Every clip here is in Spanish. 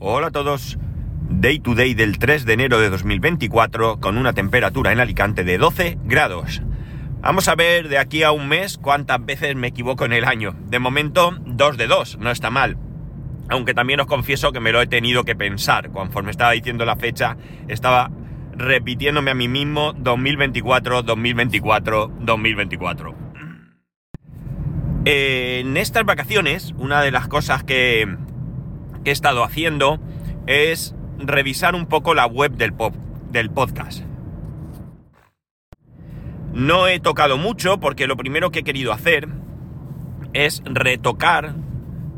Hola a todos. Day to day del 3 de enero de 2024 con una temperatura en Alicante de 12 grados. Vamos a ver de aquí a un mes cuántas veces me equivoco en el año. De momento, 2 de 2, no está mal. Aunque también os confieso que me lo he tenido que pensar. Conforme estaba diciendo la fecha, estaba repitiéndome a mí mismo 2024, 2024, 2024. En estas vacaciones, una de las cosas que, he estado haciendo es revisar un poco la web del, pop, del podcast. No he tocado mucho porque lo primero que he querido hacer es retocar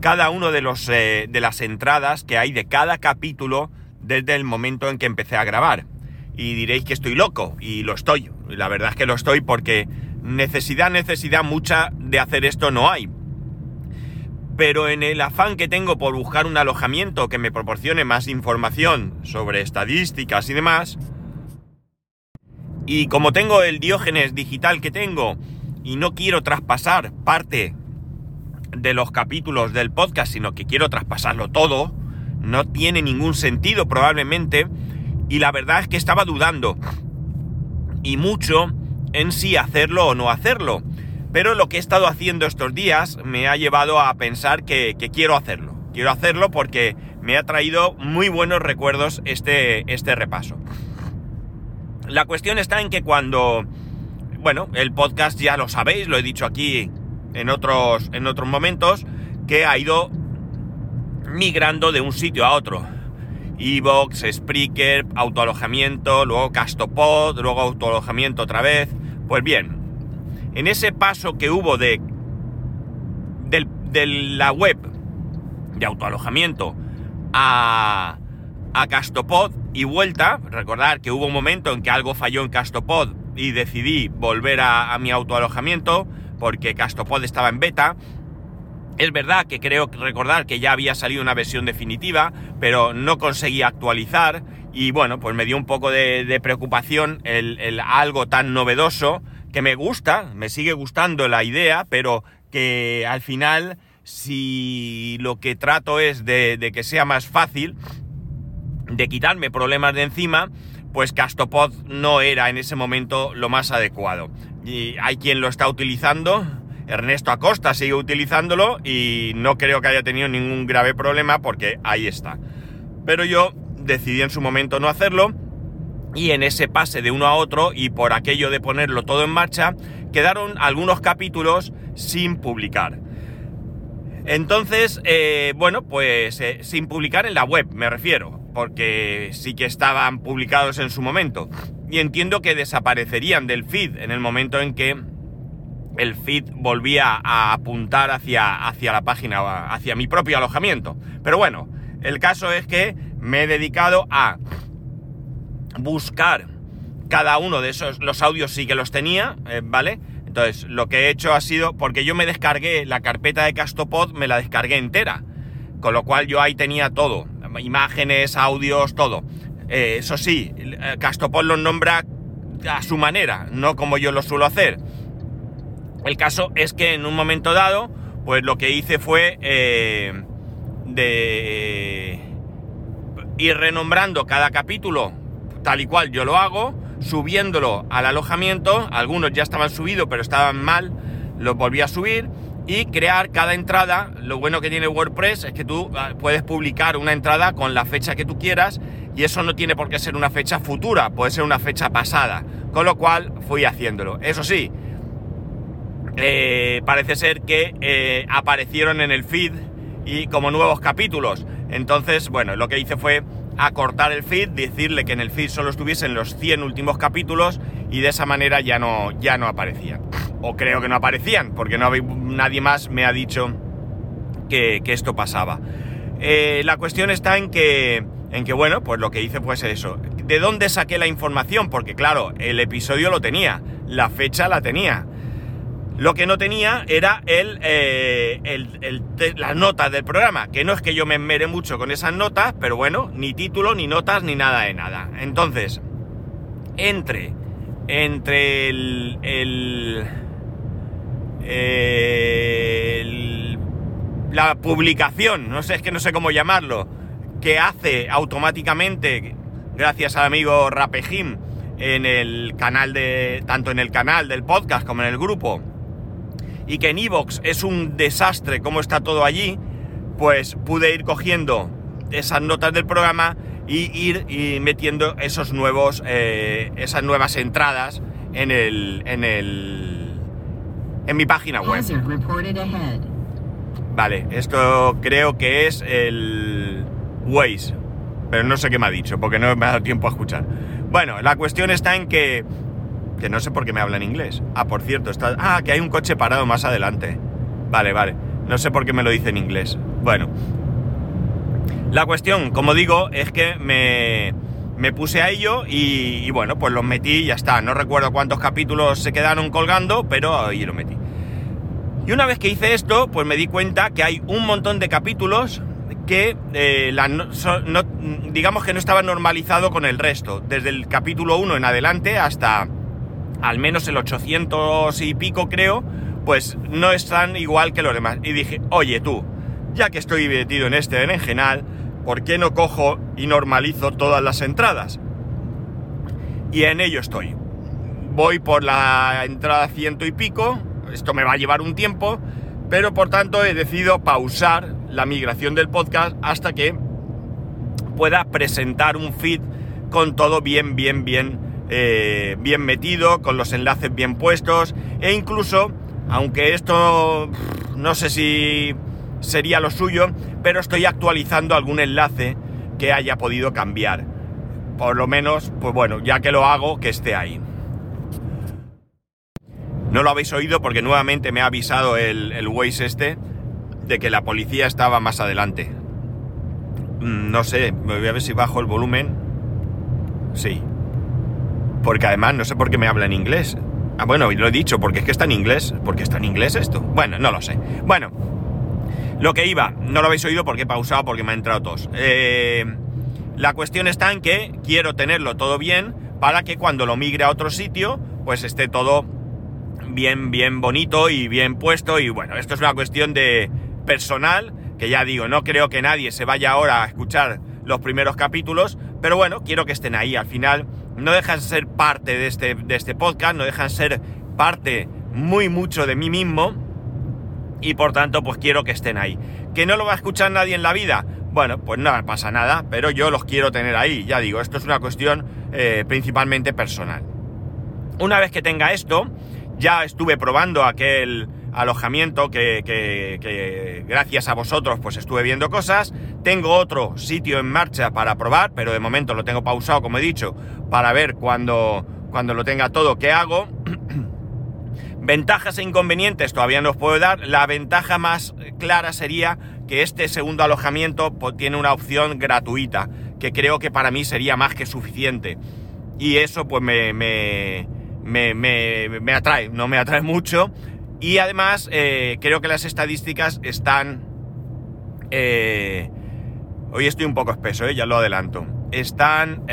cada uno de, los, eh, de las entradas que hay de cada capítulo desde el momento en que empecé a grabar. Y diréis que estoy loco, y lo estoy. La verdad es que lo estoy porque necesidad, necesidad mucha de hacer esto no hay pero en el afán que tengo por buscar un alojamiento que me proporcione más información sobre estadísticas y demás, y como tengo el diógenes digital que tengo y no quiero traspasar parte de los capítulos del podcast, sino que quiero traspasarlo todo, no tiene ningún sentido probablemente, y la verdad es que estaba dudando, y mucho en si hacerlo o no hacerlo. Pero lo que he estado haciendo estos días me ha llevado a pensar que, quiero hacerlo. Quiero hacerlo porque me ha traído muy buenos recuerdos este, este repaso. La cuestión está en que cuando, bueno, el podcast ya lo sabéis, lo he dicho aquí en otros, en otros momentos, que ha ido migrando de un sitio a otro. Evox, Spreaker, autoalojamiento, luego Castopod, luego autoalojamiento otra vez. Pues bien, en ese paso que hubo de, de, la web de autoalojamiento a, a Castopod y vuelta, recordar que hubo un momento en que algo falló en Castopod y decidí volver a, mi autoalojamiento porque Castopod estaba en beta. Es verdad que creo recordar que ya había salido una versión definitiva, pero no conseguí actualizar y bueno, pues me dio un poco de, preocupación el, algo tan novedoso que me gusta, me sigue gustando la idea, pero que al final, si lo que trato es de, que sea más fácil, de quitarme problemas de encima, pues Castopod no era en ese momento lo más adecuado. Y hay quien lo está utilizando, Ernesto Acosta sigue utilizándolo y no creo que haya tenido ningún grave problema porque ahí está. Pero yo decidí en su momento no hacerlo y en ese pase de uno a otro y por aquello de ponerlo todo en marcha, quedaron algunos capítulos sin publicar. Entonces, eh, bueno, pues eh, sin publicar en la web, me refiero, porque sí que estaban publicados en su momento. Y entiendo que desaparecerían del feed en el momento en que el feed volvía a apuntar hacia, hacia la página, hacia mi propio alojamiento. Pero bueno, el caso es que me he dedicado a buscar cada uno de esos, los audios sí que los tenía, eh, ¿vale? Entonces, lo que he hecho ha sido, porque yo me descargué la carpeta de Castopod, me la descargué entera, con lo cual yo ahí tenía todo, imágenes, audios, todo. Eh, eso sí, eh, Castopod los nombra a su manera, no como yo lo suelo hacer. El caso es que en un momento dado, pues lo que hice fue de ir renombrando cada capítulo tal y cual yo lo hago, subiéndolo al alojamiento, algunos ya estaban subidos pero estaban mal, los volví a subir y crear cada entrada. Lo bueno que tiene WordPress es que tú ah, puedes publicar una entrada con la fecha que tú quieras y eso no tiene por qué ser una fecha futura, puede ser una fecha pasada, con lo cual fui haciéndolo. Eso sí, eh, parece ser que eh, aparecieron en el feed y como nuevos capítulos. Entonces, bueno, lo que hice fue acortar el feed, decirle que en el feed solo estuviesen los 100 últimos capítulos y de esa manera ya no, ya no aparecían. O creo que no aparecían, porque no nadie más me ha dicho que, esto pasaba. Eh, la cuestión está en que, en que, bueno, pues lo que hice fue eso. ¿De dónde saqué la información? Porque claro, el episodio lo tenía, la fecha la tenía. Lo que no tenía era el, eh, las notas del programa, que no es que yo me mere mucho con esas notas, pero bueno, ni título, ni notas, ni nada de nada. Entonces, entre, entre el, el, la publicación, no sé, es que no sé cómo llamarlo, que hace automáticamente, gracias al amigo Rapejim, en el canal de. tanto en el canal del podcast como en el grupo, y que en Evox es un desastre como está todo allí, pues pude ir cogiendo esas notas del programa y ir y metiendo esos nuevos, eh, esas nuevas entradas en el, en el, en mi página web. Vale, esto creo que es el Waze, pero no sé qué me ha dicho porque no me ha dado tiempo a escuchar. Bueno, la cuestión está en que que no sé por qué me habla en inglés. Ah, por cierto, está ah, que hay un coche parado más adelante. Vale, vale. No sé por qué me lo dice en inglés. Bueno, la cuestión, como digo, es que me, me puse a ello y, bueno, pues los metí y ya está. No recuerdo cuántos capítulos se quedaron colgando, pero ahí lo metí. Y una vez que hice esto, pues me di cuenta que hay un montón de capítulos que eh, digamos que no estaba normalizado con el resto. Desde el capítulo 1 en adelante hasta al menos el 800 y pico creo, pues no están igual que los demás. Y dije, oye tú, ya que estoy metido en este berenjenal, ¿por qué no cojo y normalizo todas las entradas? Y en ello estoy. Voy por la entrada ciento y pico, esto me va a llevar un tiempo, pero por tanto he decidido pausar la migración del podcast hasta que pueda presentar un feed con todo bien, bien, bien, eh, bien metido, con los enlaces bien puestos e incluso, aunque esto no sé si sería lo suyo, pero estoy actualizando algún enlace que haya podido cambiar. Por lo menos, pues bueno, ya que lo hago, que esté ahí. No lo habéis oído porque nuevamente me ha avisado el, el Waze este de que la policía estaba más adelante. Mm, no sé, voy a ver si bajo el volumen. Sí. Porque además no sé por qué me habla en inglés. Ah, bueno, lo he dicho, porque es que está en inglés. ¿Por está en inglés esto? Bueno, no lo sé. Bueno, lo que iba, no lo habéis oído porque he pausado porque me ha entrado tos. Eh, la cuestión está en que quiero tenerlo todo bien para que cuando lo migre a otro sitio, pues esté todo bien, bien bonito y bien puesto. Y bueno, esto es una cuestión de personal, que ya digo, no creo que nadie se vaya ahora a escuchar los primeros capítulos, pero bueno, quiero que estén ahí. Al final, no dejan ser parte de este, de este podcast, no dejan ser parte muy mucho de mí mismo y por tanto pues quiero que estén ahí. ¿Que no lo va a escuchar nadie en la vida? Bueno, pues no pasa nada, pero yo los quiero tener ahí, ya digo, esto es una cuestión eh, principalmente personal. Una vez que tenga esto, ya estuve probando aquel alojamiento que, gracias a vosotros pues estuve viendo cosas. Tengo otro sitio en marcha para probar, pero de momento lo tengo pausado, como he dicho, para ver cuando, cuando lo tenga todo qué hago. Ventajas e inconvenientes todavía no os puedo dar. La ventaja más clara sería que este segundo alojamiento pues, tiene una opción gratuita, que creo que para mí sería más que suficiente. Y eso pues me, me, me, atrae, no me atrae mucho. Y además eh, creo que las estadísticas están... Eh, hoy estoy un poco espeso, eh, ya lo adelanto. Están...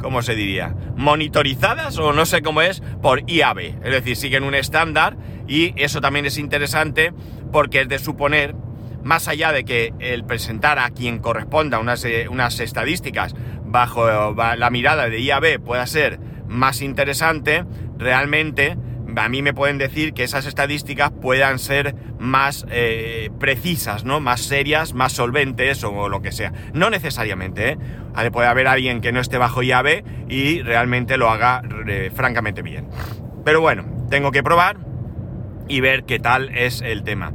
¿cómo se diría? Monitorizadas o no sé cómo es por IAB. Es decir, siguen un estándar y eso también es interesante porque es de suponer, más allá de que el presentar a quien corresponda unas, unas estadísticas bajo la mirada de IAB pueda ser más interesante, realmente a mí me pueden decir que esas estadísticas puedan ser más eh, precisas, ¿no? Más serias, más solventes o lo que sea. No necesariamente, ¿eh? Puede haber alguien que no esté bajo llave y realmente lo haga eh, francamente bien. Pero bueno, tengo que probar y ver qué tal es el tema.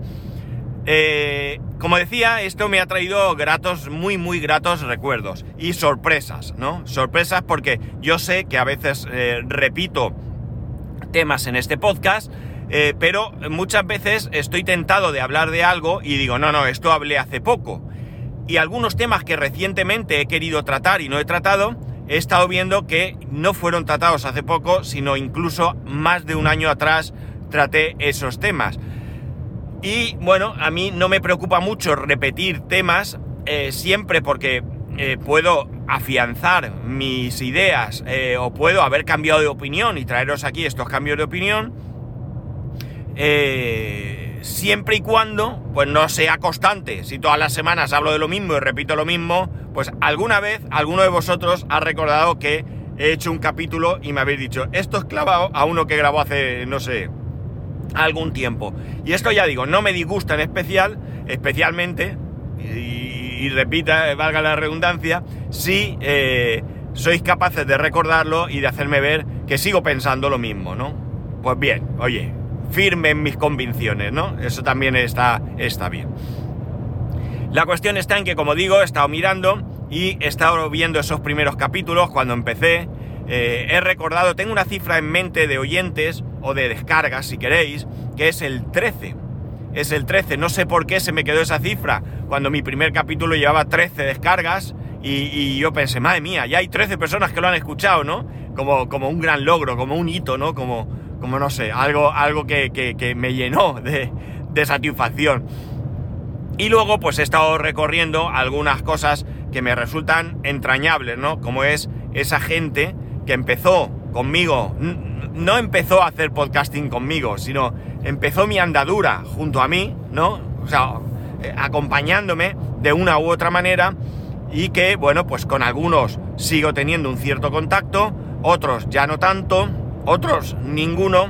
Eh, como decía, esto me ha traído gratos, muy, muy gratos recuerdos y sorpresas, ¿no? Sorpresas porque yo sé que a veces repito temas en este podcast, eh, pero muchas veces estoy tentado de hablar de algo y digo, no, no, esto hablé hace poco. Y algunos temas que recientemente he querido tratar y no he tratado, he estado viendo que no fueron tratados hace poco, sino incluso más de un año atrás traté esos temas. Y bueno, a mí no me preocupa mucho repetir temas eh, siempre porque eh, puedo afianzar mis ideas eh, o puedo haber cambiado de opinión y traeros aquí estos cambios de opinión, eh, siempre y cuando pues no sea constante. Si todas las semanas hablo de lo mismo y repito lo mismo, pues alguna vez alguno de vosotros ha recordado que he hecho un capítulo y me habéis dicho, esto es clavado a uno que grabó hace, no sé, algún tiempo. Y esto ya digo, no me disgusta en especial, especialmente, y, repita, valga la redundancia, si eh, sois capaces de recordarlo y de hacerme ver que sigo pensando lo mismo, ¿no? Pues bien, oye, firme en mis convicciones, ¿no? Eso también está, está bien. La cuestión está en que, como digo, he estado mirando y he estado viendo esos primeros capítulos cuando empecé. Eh, he recordado, tengo una cifra en mente de oyentes o de descargas, si queréis, que es el 13. Es el 13, no sé por qué se me quedó esa cifra cuando mi primer capítulo llevaba 13 descargas y, yo pensé, madre mía, ya hay 13 personas que lo han escuchado, ¿no? Como, como un gran logro, como un hito, ¿no? Como, como no sé, algo, algo que, me llenó de, satisfacción. Y luego pues he estado recorriendo algunas cosas que me resultan entrañables, ¿no? Como es esa gente que empezó conmigo, no empezó a hacer podcasting conmigo, sino empezó mi andadura junto a mí, ¿no? O sea, eh, acompañándome de una u otra manera y que, bueno, pues con algunos sigo teniendo un cierto contacto, otros ya no tanto, otros ninguno,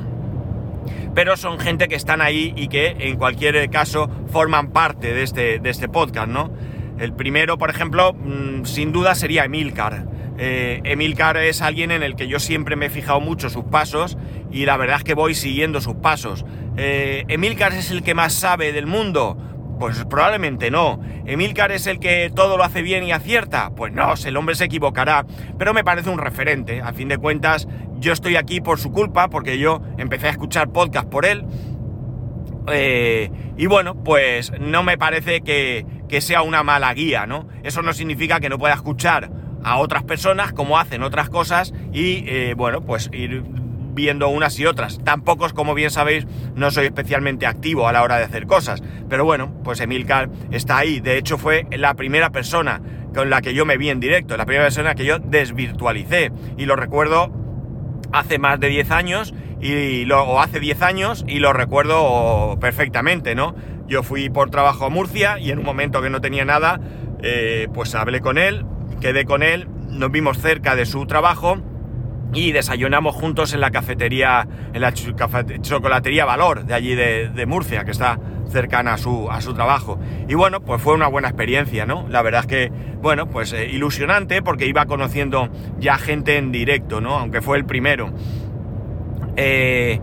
pero son gente que están ahí y que en cualquier caso forman parte de este, de este podcast, ¿no? El primero, por ejemplo, mm, sin duda sería Emilcar. Eh, Emilcar es alguien en el que yo siempre me he fijado mucho sus pasos y la verdad es que voy siguiendo sus pasos. Eh, Emilcar es el que más sabe del mundo. Pues probablemente no. ¿Emilcar es el que todo lo hace bien y acierta? Pues no, el hombre se equivocará. Pero me parece un referente. A fin de cuentas, yo estoy aquí por su culpa, porque yo empecé a escuchar podcast por él. Eh, y bueno, pues no me parece que, sea una mala guía, ¿no? Eso no significa que no pueda escuchar a otras personas como hacen otras cosas y, eh, bueno, pues ir viendo unas y otras. Tampoco, como bien sabéis, no soy especialmente activo a la hora de hacer cosas. Pero bueno, pues Emilcar está ahí. De hecho, fue la primera persona con la que yo me vi en directo, la primera persona que yo desvirtualicé. Y lo recuerdo hace más de 10 años, y lo, o hace 10 años, y lo recuerdo perfectamente, ¿no? Yo fui por trabajo a Murcia y en un momento que no tenía nada, eh, pues hablé con él, quedé con él, nos vimos cerca de su trabajo y desayunamos juntos en la cafetería, en la chocolatería Valor de allí de, Murcia, que está cercana a su, a su trabajo. Y bueno, pues fue una buena experiencia, ¿no? La verdad es que, bueno, pues eh, ilusionante porque iba conociendo ya gente en directo, ¿no? Aunque fue el primero. Eh,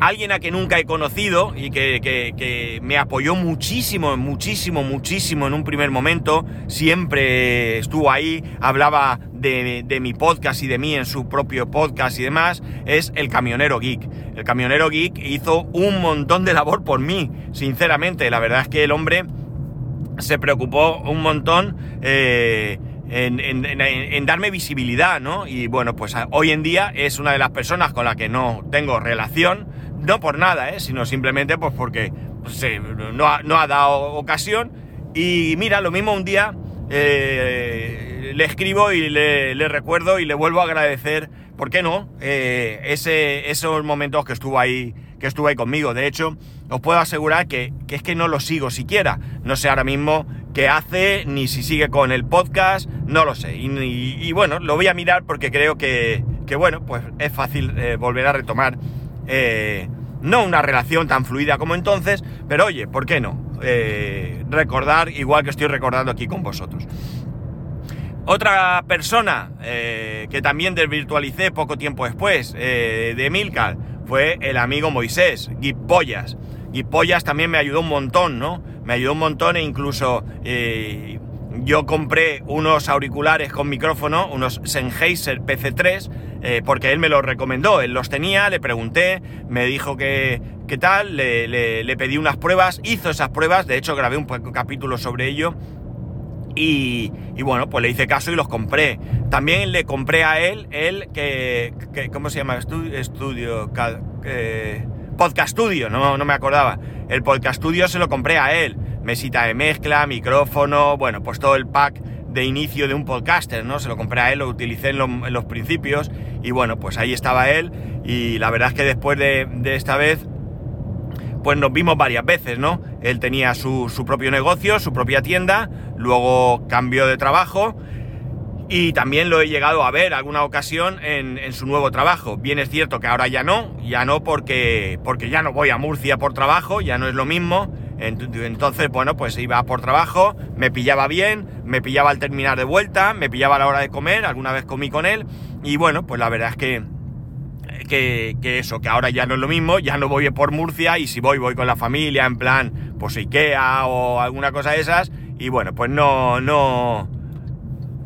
alguien a que nunca he conocido y que, me apoyó muchísimo, muchísimo, muchísimo en un primer momento, siempre estuvo ahí, hablaba de, mi podcast y de mí en su propio podcast y demás, es el camionero geek. El camionero geek hizo un montón de labor por mí, sinceramente, la verdad es que el hombre se preocupó un montón. Eh, en, darme visibilidad, ¿no? Y bueno, pues hoy en día es una de las personas con la que no tengo relación, no por nada, ¿eh? sino simplemente pues porque pues, no, ha, dado ocasión. Y mira, lo mismo un día eh, le escribo y le, recuerdo y le vuelvo a agradecer, ¿por qué no? Eh, ese, esos momentos que estuvo ahí que estuvo ahí conmigo. De hecho, os puedo asegurar que, es que no lo sigo siquiera. No sé ahora mismo qué hace, ni si sigue con el podcast, no lo sé. Y, bueno, lo voy a mirar porque creo que, bueno, pues es fácil volver a retomar eh, no una relación tan fluida como entonces, pero oye, ¿por qué no? Eh, recordar igual que estoy recordando aquí con vosotros. Otra persona eh, que también desvirtualicé poco tiempo después de Milcar fue el amigo Moisés, Guipollas. Guipollas también me ayudó un montón, ¿no? Me ayudó un montón e incluso yo compré unos auriculares con micrófono, unos Sennheiser PC3, eh, porque él me los recomendó, él los tenía, le pregunté, me dijo que tal, le, pedí unas pruebas, hizo esas pruebas, de hecho grabé un capítulo sobre ello, y, bueno, pues le hice caso y los compré. También le compré a él, él que, ¿cómo se llama? Estudio, estudio Podcast Studio, no, no me acordaba. El Podcast Studio se lo compré a él. Mesita de mezcla, micrófono, bueno, pues todo el pack de inicio de un podcaster, ¿no? Se lo compré a él, lo utilicé en, los principios y bueno, pues ahí estaba él y la verdad es que después de, esta vez, pues nos vimos varias veces, ¿no? Él tenía su, propio negocio, su propia tienda, luego cambió de trabajo y también lo he llegado a ver alguna ocasión en, en, su nuevo trabajo. Bien es cierto que ahora ya no, ya no porque, porque ya no voy a Murcia por trabajo, ya no es lo mismo. Entonces, bueno, pues iba por trabajo, me pillaba bien, me pillaba al terminar de vuelta, me pillaba a la hora de comer, alguna vez comí con él. Y bueno, pues la verdad es que, que, que eso, que ahora ya no es lo mismo, ya no voy por Murcia y si voy, voy con la familia, en plan, pues Ikea o alguna cosa de esas. Y bueno, pues no, no,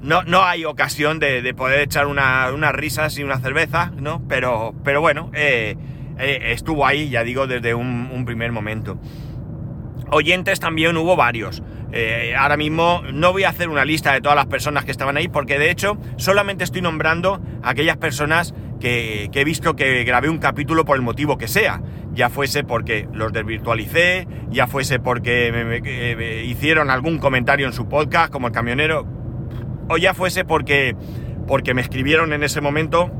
no, no hay ocasión de, de poder echar una, unas risas y una cerveza, ¿no? Pero, pero bueno, eh, eh, estuvo ahí, ya digo, desde un, un, primer momento. Oyentes también hubo varios. Eh, ahora mismo no voy a hacer una lista de todas las personas que estaban ahí, porque de hecho solamente estoy nombrando aquellas personas que, he visto que grabé un capítulo por el motivo que sea. Ya fuese porque los desvirtualicé, ya fuese porque me, me, hicieron algún comentario en su podcast, como el camionero, o ya fuese porque, porque me escribieron en ese momento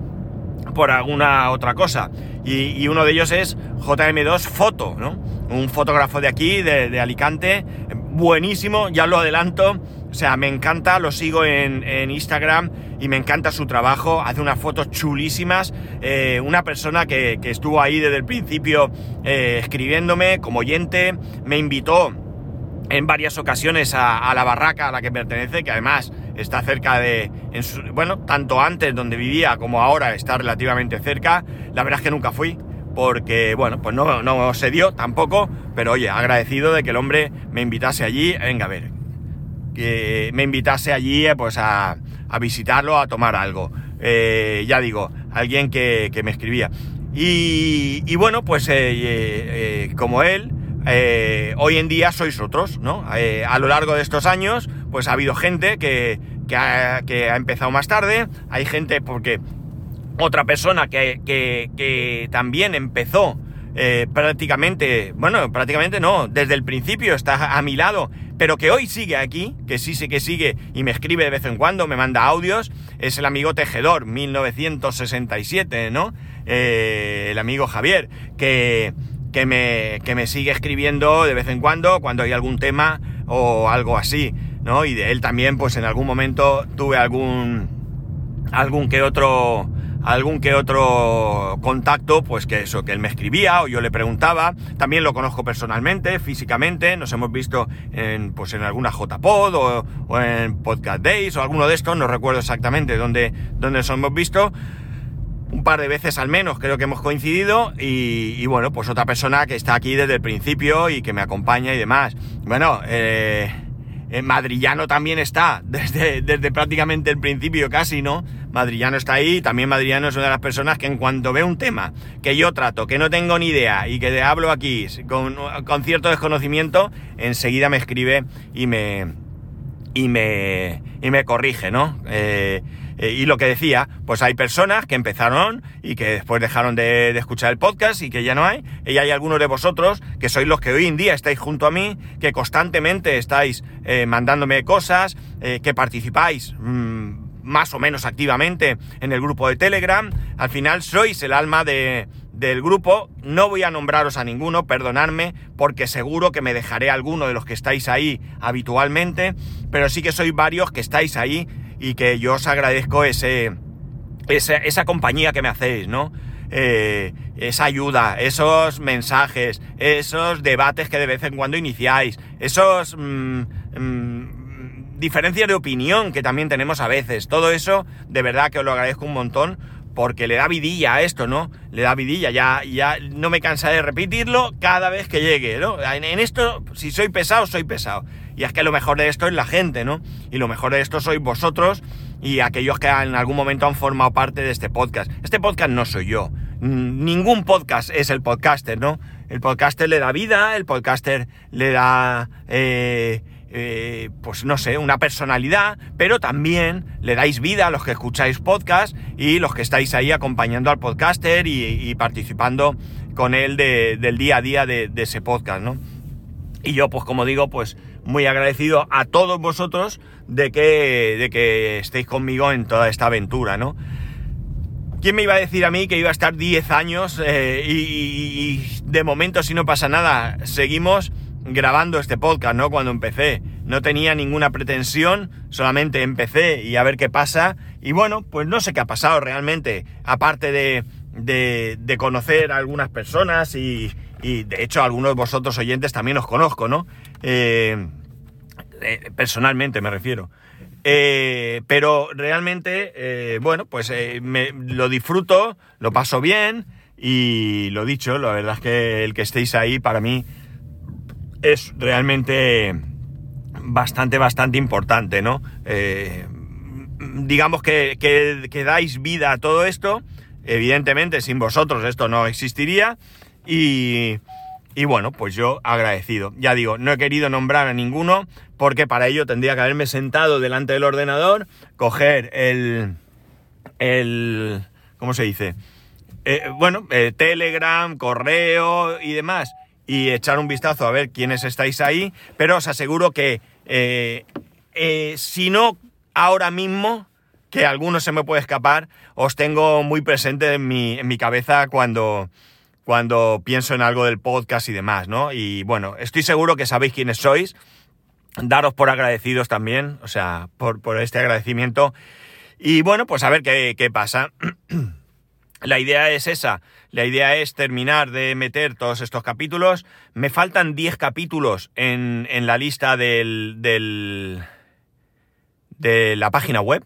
por alguna otra cosa. Y, uno de ellos es JM2 Foto, ¿no? Un fotógrafo de aquí, de, Alicante, buenísimo, ya lo adelanto. O sea, me encanta, lo sigo en, Instagram y me encanta su trabajo, hace unas fotos chulísimas. Eh, una persona que, que, estuvo ahí desde el principio eh, escribiéndome como oyente, me invitó en varias ocasiones a, la barraca a la que pertenece, que además está cerca de, su, bueno, tanto antes donde vivía como ahora está relativamente cerca. La verdad es que nunca fui, porque, bueno, pues no, no se dio tampoco, pero oye, agradecido de que el hombre me invitase allí, venga a ver, que me invitase allí pues a, visitarlo, a tomar algo. Eh, ya digo, alguien que, me escribía. Y, bueno, pues eh, eh, como él, eh, hoy en día sois otros, ¿no? Eh, a lo largo de estos años, pues ha habido gente que, ha, empezado más tarde, hay gente porque otra persona que, también empezó eh, prácticamente, bueno, prácticamente no, desde el principio está a mi lado, pero que hoy sigue aquí, que sí sé que sigue y me escribe de vez en cuando, me manda audios, es el amigo Tejedor, 1967, ¿no? El amigo Javier, que que me, que me sigue escribiendo de vez en cuando cuando hay algún tema o algo así, ¿no? Y de él también, pues en algún momento tuve algún, algún que otro, algún que otro contacto, pues que eso, que él me escribía o yo le preguntaba. También lo conozco personalmente, físicamente, nos hemos visto en, pues en alguna JPod o, o en Podcast Days o alguno de estos, no recuerdo exactamente dónde, dónde nos hemos visto un par de veces al menos creo que hemos coincidido y, y, bueno, pues otra persona que está aquí desde el principio y que me acompaña y demás. Bueno, eh, eh, Madrillano también está desde, desde prácticamente el principio casi, ¿no? Madrillano está ahí, también Madrillano es una de las personas que en cuanto ve un tema que yo trato, que no tengo ni idea y que hablo aquí con, con cierto desconocimiento, enseguida me escribe y me, y me, y me corrige, ¿no? Eh, eh, y lo que decía, pues hay personas que empezaron y que después dejaron de, escuchar el podcast y que ya no hay. Y hay algunos de vosotros que sois los que hoy en día estáis junto a mí, que constantemente estáis eh, mandándome cosas, eh, que participáis mmm, más o menos activamente en el grupo de Telegram. Al final sois el alma de, del grupo. No voy a nombraros a ninguno, perdonadme, porque seguro que me dejaré alguno de los que estáis ahí habitualmente, pero sí que sois varios que estáis ahí y que yo os agradezco ese, esa, esa compañía que me hacéis, ¿no? Eh, esa ayuda, esos mensajes, esos debates que de vez en cuando iniciáis, esos mmm, mmm, diferencias de opinión que también tenemos a veces, todo eso de verdad que os lo agradezco un montón porque le da vidilla a esto, ¿no? Le da vidilla, ya, ya no me cansaré de repetirlo cada vez que llegue, ¿no? En esto, si soy pesado, soy pesado. Y es que lo mejor de esto es la gente, ¿no? Y lo mejor de esto sois vosotros y aquellos que en algún momento han formado parte de este podcast. Este podcast no soy yo. Ningún podcast es el podcaster, ¿no? El podcaster le da vida, el podcaster le da... Eh, eh, pues no sé, una personalidad, pero también le dais vida a los que escucháis podcast y los que estáis ahí acompañando al podcaster y, y participando con él de, del día a día de, de, ese podcast, ¿no? Y yo, pues como digo, pues muy agradecido a todos vosotros de que, de que estéis conmigo en toda esta aventura, ¿no? ¿Quién me iba a decir a mí que iba a estar 10 años eh, y, de momento si no pasa nada seguimos grabando este podcast, ¿no? Cuando empecé no tenía ninguna pretensión, solamente empecé y a ver qué pasa y bueno, pues no sé qué ha pasado realmente, aparte de, de, conocer a algunas personas y, y, de hecho algunos de vosotros oyentes también os conozco, ¿no? Eh, eh, personalmente me refiero. Eh, pero realmente, eh, bueno, pues me, lo disfruto, lo paso bien y lo dicho, la verdad es que el que estéis ahí para mí es realmente bastante, bastante importante, ¿no? digamos que, que, dais vida a todo esto, evidentemente sin vosotros esto no existiría y, y bueno, pues yo agradecido. Ya digo, no he querido nombrar a ninguno porque para ello tendría que haberme sentado delante del ordenador, coger el... el ¿Cómo se dice? Eh, bueno, eh, Telegram, correo y demás, y echar un vistazo a ver quiénes estáis ahí, pero os aseguro que eh, si no ahora mismo, que alguno se me puede escapar, os tengo muy presente en mi, en mi cabeza cuando, cuando pienso en algo del podcast y demás, ¿no? Y bueno, estoy seguro que sabéis quiénes sois daros por agradecidos también, o sea, por, este agradecimiento. Y bueno, pues a ver qué, pasa. la idea es esa, la idea es terminar de meter todos estos capítulos. Me faltan 10 capítulos en, en la lista del, del, de la página web,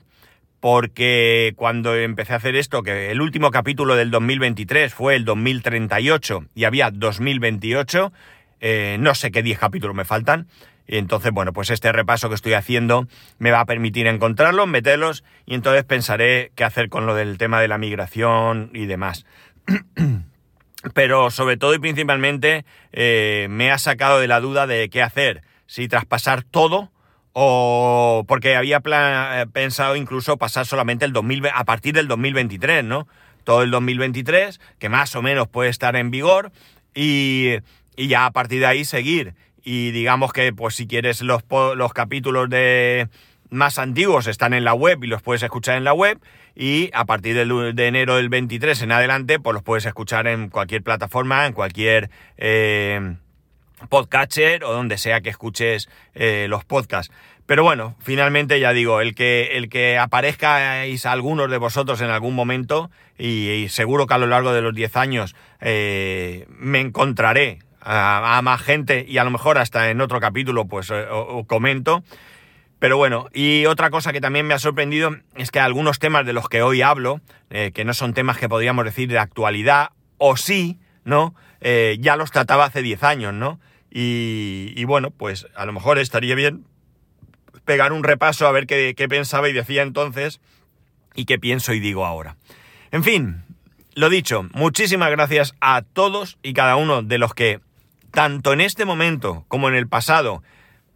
porque cuando empecé a hacer esto, que el último capítulo del 2023 fue el 2038 y había 2028, eh, no sé qué 10 capítulos me faltan, entonces, bueno, pues este repaso que estoy haciendo me va a permitir encontrarlos, meterlos y entonces pensaré qué hacer con lo del tema de la migración y demás. Pero sobre todo y principalmente eh, me ha sacado de la duda de qué hacer, si traspasar todo o porque había pensado incluso pasar solamente el 2000, a partir del 2023, ¿no? Todo el 2023, que más o menos puede estar en vigor y, y ya a partir de ahí seguir y digamos que pues si quieres los, los capítulos de más antiguos están en la web y los puedes escuchar en la web y a partir de enero del 23 en adelante pues los puedes escuchar en cualquier plataforma, en cualquier eh, podcatcher o donde sea que escuches eh, los podcasts. Pero bueno, finalmente ya digo, el que, el que aparezcáis algunos de vosotros en algún momento y, seguro que a lo largo de los 10 años eh, me encontraré a, más gente y a lo mejor hasta en otro capítulo pues eh, comento. Pero bueno, y otra cosa que también me ha sorprendido es que algunos temas de los que hoy hablo, eh, que no son temas que podríamos decir de actualidad, o sí, ¿no? Eh, ya los trataba hace 10 años, ¿no? Y, y, bueno, pues a lo mejor estaría bien pegar un repaso a ver qué, qué pensaba y decía entonces y qué pienso y digo ahora. En fin, lo dicho, muchísimas gracias a todos y cada uno de los que tanto en este momento como en el pasado,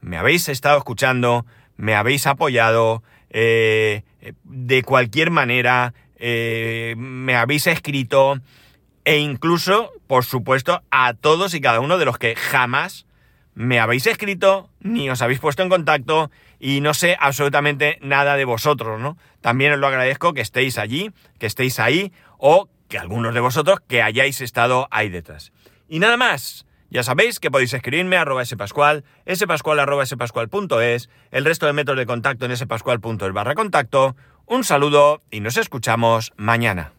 me habéis estado escuchando, me habéis apoyado, eh, de cualquier manera, eh, me habéis escrito, e incluso, por supuesto, a todos y cada uno de los que jamás me habéis escrito, ni os habéis puesto en contacto, y no sé absolutamente nada de vosotros, ¿no? También os lo agradezco que estéis allí, que estéis ahí, o que algunos de vosotros que hayáis estado ahí detrás. Y nada más. Ya sabéis que podéis escribirme a arroba spascual, spascual arroba spascual.es, el resto de métodos de contacto en spascual.es barra contacto. Un saludo y nos escuchamos mañana.